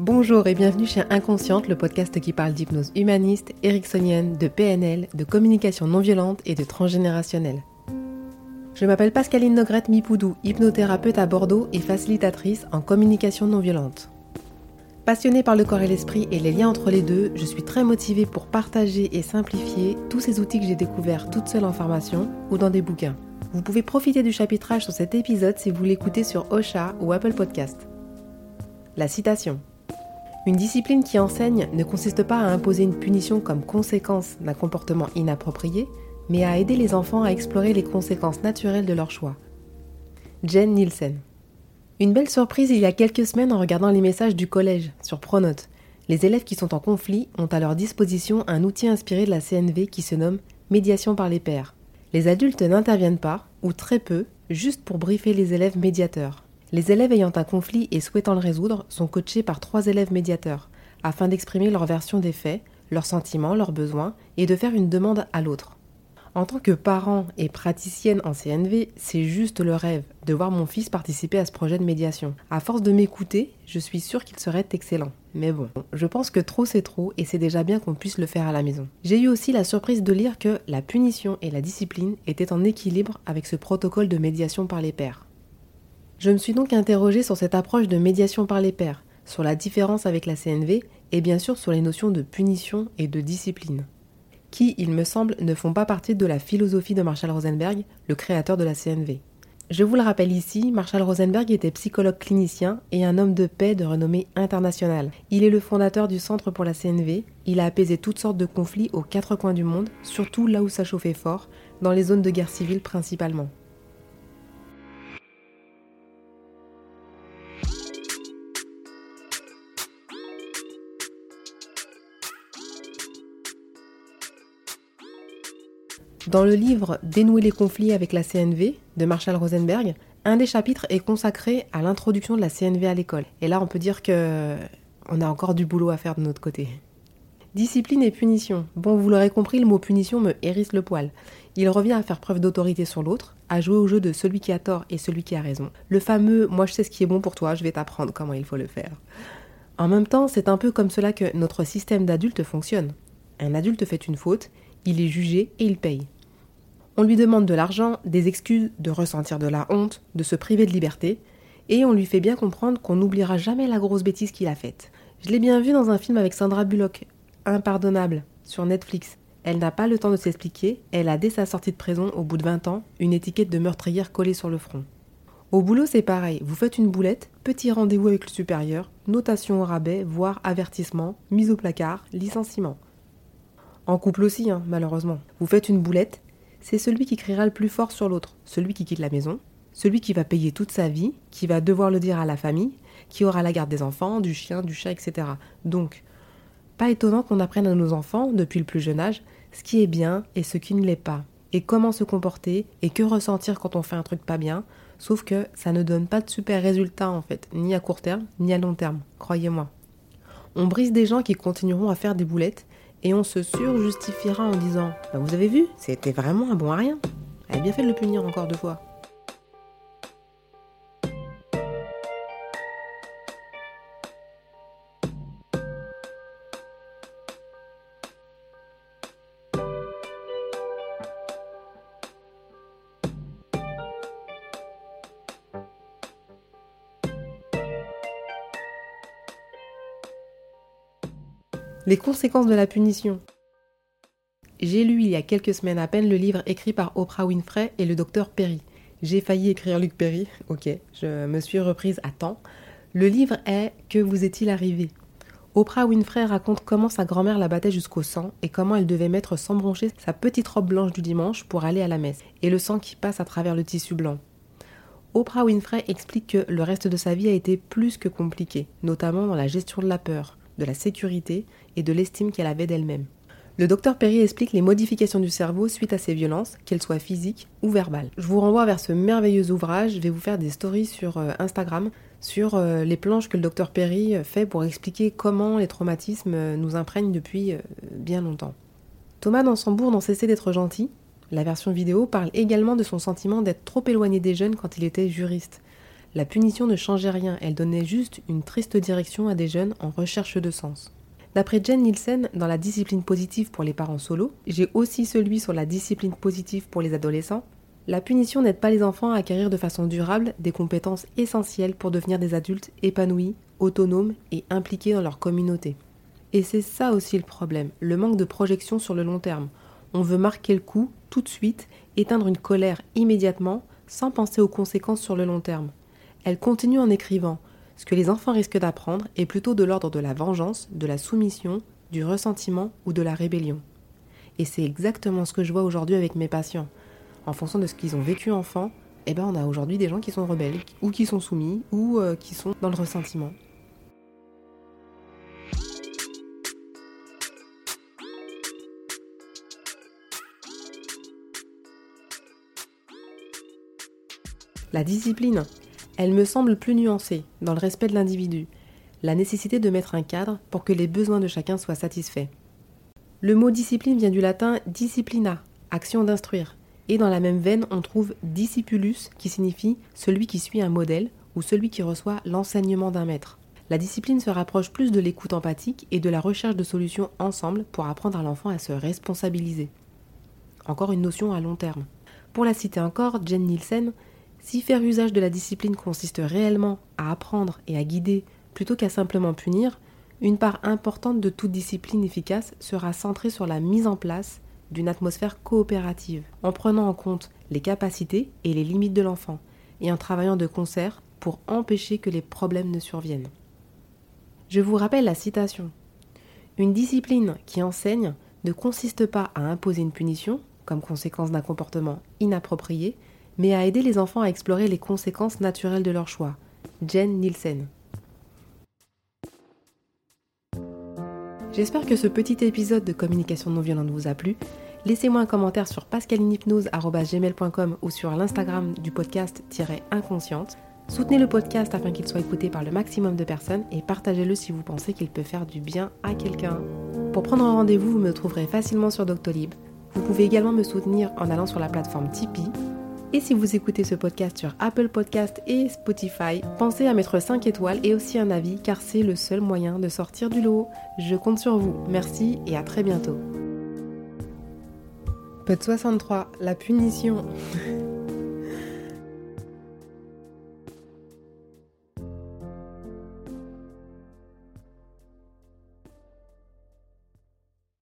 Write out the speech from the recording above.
Bonjour et bienvenue chez Inconsciente, le podcast qui parle d'hypnose humaniste, ericksonienne, de PNL, de communication non violente et de transgénérationnelle. Je m'appelle Pascaline Nogrette Mipoudou, hypnothérapeute à Bordeaux et facilitatrice en communication non violente. Passionnée par le corps et l'esprit et les liens entre les deux, je suis très motivée pour partager et simplifier tous ces outils que j'ai découverts toute seule en formation ou dans des bouquins. Vous pouvez profiter du chapitrage sur cet épisode si vous l'écoutez sur Ocha ou Apple Podcast. La citation. Une discipline qui enseigne ne consiste pas à imposer une punition comme conséquence d'un comportement inapproprié, mais à aider les enfants à explorer les conséquences naturelles de leur choix. Jen Nielsen. Une belle surprise il y a quelques semaines en regardant les messages du collège sur Pronote. Les élèves qui sont en conflit ont à leur disposition un outil inspiré de la CNV qui se nomme Médiation par les pairs. Les adultes n'interviennent pas, ou très peu, juste pour briefer les élèves médiateurs. Les élèves ayant un conflit et souhaitant le résoudre sont coachés par trois élèves médiateurs, afin d'exprimer leur version des faits, leurs sentiments, leurs besoins, et de faire une demande à l'autre. En tant que parent et praticienne en CNV, c'est juste le rêve de voir mon fils participer à ce projet de médiation. À force de m'écouter, je suis sûre qu'il serait excellent. Mais bon, je pense que trop c'est trop et c'est déjà bien qu'on puisse le faire à la maison. J'ai eu aussi la surprise de lire que la punition et la discipline étaient en équilibre avec ce protocole de médiation par les pairs. Je me suis donc interrogée sur cette approche de médiation par les pairs, sur la différence avec la CNV et bien sûr sur les notions de punition et de discipline, qui, il me semble, ne font pas partie de la philosophie de Marshall Rosenberg, le créateur de la CNV. Je vous le rappelle ici, Marshall Rosenberg était psychologue clinicien et un homme de paix de renommée internationale. Il est le fondateur du Centre pour la CNV, il a apaisé toutes sortes de conflits aux quatre coins du monde, surtout là où ça chauffait fort, dans les zones de guerre civile principalement. Dans le livre Dénouer les conflits avec la CNV de Marshall Rosenberg, un des chapitres est consacré à l'introduction de la CNV à l'école. Et là, on peut dire que on a encore du boulot à faire de notre côté. Discipline et punition. Bon, vous l'aurez compris, le mot punition me hérisse le poil. Il revient à faire preuve d'autorité sur l'autre, à jouer au jeu de celui qui a tort et celui qui a raison. Le fameux moi je sais ce qui est bon pour toi, je vais t'apprendre comment il faut le faire. En même temps, c'est un peu comme cela que notre système d'adulte fonctionne. Un adulte fait une faute, il est jugé et il paye. On lui demande de l'argent, des excuses, de ressentir de la honte, de se priver de liberté, et on lui fait bien comprendre qu'on n'oubliera jamais la grosse bêtise qu'il a faite. Je l'ai bien vu dans un film avec Sandra Bullock, Impardonnable, sur Netflix. Elle n'a pas le temps de s'expliquer, elle a dès sa sortie de prison, au bout de 20 ans, une étiquette de meurtrière collée sur le front. Au boulot, c'est pareil, vous faites une boulette, petit rendez-vous avec le supérieur, notation au rabais, voire avertissement, mise au placard, licenciement. En couple aussi, hein, malheureusement. Vous faites une boulette, c'est celui qui criera le plus fort sur l'autre, celui qui quitte la maison, celui qui va payer toute sa vie, qui va devoir le dire à la famille, qui aura la garde des enfants, du chien, du chat, etc. Donc, pas étonnant qu'on apprenne à nos enfants, depuis le plus jeune âge, ce qui est bien et ce qui ne l'est pas, et comment se comporter et que ressentir quand on fait un truc pas bien, sauf que ça ne donne pas de super résultats en fait, ni à court terme, ni à long terme, croyez-moi. On brise des gens qui continueront à faire des boulettes et on se surjustifiera en disant bah, Vous avez vu, c'était vraiment un bon à rien. Elle a bien fait de le punir encore deux fois. Les conséquences de la punition. J'ai lu il y a quelques semaines à peine le livre écrit par Oprah Winfrey et le docteur Perry. J'ai failli écrire Luc Perry, ok, je me suis reprise à temps. Le livre est Que vous est-il arrivé? Oprah Winfrey raconte comment sa grand-mère la battait jusqu'au sang et comment elle devait mettre sans broncher sa petite robe blanche du dimanche pour aller à la messe, et le sang qui passe à travers le tissu blanc. Oprah Winfrey explique que le reste de sa vie a été plus que compliqué, notamment dans la gestion de la peur, de la sécurité et de l'estime qu'elle avait d'elle-même. Le docteur Perry explique les modifications du cerveau suite à ces violences, qu'elles soient physiques ou verbales. Je vous renvoie vers ce merveilleux ouvrage, je vais vous faire des stories sur euh, Instagram sur euh, les planches que le docteur Perry euh, fait pour expliquer comment les traumatismes nous imprègnent depuis bien longtemps. Thomas Dansembourg, dans Cesser d'être gentil, la version vidéo parle également de son sentiment d'être trop éloigné des jeunes quand il était juriste. La punition ne changeait rien, elle donnait juste une triste direction à des jeunes en recherche de sens. D'après Jen Nielsen, dans la discipline positive pour les parents solos, j'ai aussi celui sur la discipline positive pour les adolescents, la punition n'aide pas les enfants à acquérir de façon durable des compétences essentielles pour devenir des adultes épanouis, autonomes et impliqués dans leur communauté. Et c'est ça aussi le problème, le manque de projection sur le long terme. On veut marquer le coup tout de suite, éteindre une colère immédiatement, sans penser aux conséquences sur le long terme. Elle continue en écrivant Ce que les enfants risquent d'apprendre est plutôt de l'ordre de la vengeance, de la soumission, du ressentiment ou de la rébellion. Et c'est exactement ce que je vois aujourd'hui avec mes patients. En fonction de ce qu'ils ont vécu enfant, eh ben on a aujourd'hui des gens qui sont rebelles, ou qui sont soumis, ou euh, qui sont dans le ressentiment. La discipline, elle me semble plus nuancée, dans le respect de l'individu, la nécessité de mettre un cadre pour que les besoins de chacun soient satisfaits. Le mot discipline vient du latin disciplina, action d'instruire, et dans la même veine on trouve discipulus qui signifie celui qui suit un modèle ou celui qui reçoit l'enseignement d'un maître. La discipline se rapproche plus de l'écoute empathique et de la recherche de solutions ensemble pour apprendre à l'enfant à se responsabiliser. Encore une notion à long terme. Pour la citer encore, Jen Nielsen, si faire usage de la discipline consiste réellement à apprendre et à guider plutôt qu'à simplement punir, une part importante de toute discipline efficace sera centrée sur la mise en place d'une atmosphère coopérative, en prenant en compte les capacités et les limites de l'enfant, et en travaillant de concert pour empêcher que les problèmes ne surviennent. Je vous rappelle la citation. Une discipline qui enseigne ne consiste pas à imposer une punition, comme conséquence d'un comportement inapproprié, mais à aider les enfants à explorer les conséquences naturelles de leur choix. Jen Nielsen. J'espère que ce petit épisode de communication non violente vous a plu. Laissez-moi un commentaire sur pascalinhypnose.gmail.com ou sur l'Instagram du podcast-inconsciente. Soutenez le podcast afin qu'il soit écouté par le maximum de personnes et partagez-le si vous pensez qu'il peut faire du bien à quelqu'un. Pour prendre un rendez-vous, vous me trouverez facilement sur Doctolib. Vous pouvez également me soutenir en allant sur la plateforme Tipeee et si vous écoutez ce podcast sur Apple Podcast et Spotify, pensez à mettre 5 étoiles et aussi un avis car c'est le seul moyen de sortir du lot. Je compte sur vous. Merci et à très bientôt. Peut 63, la punition.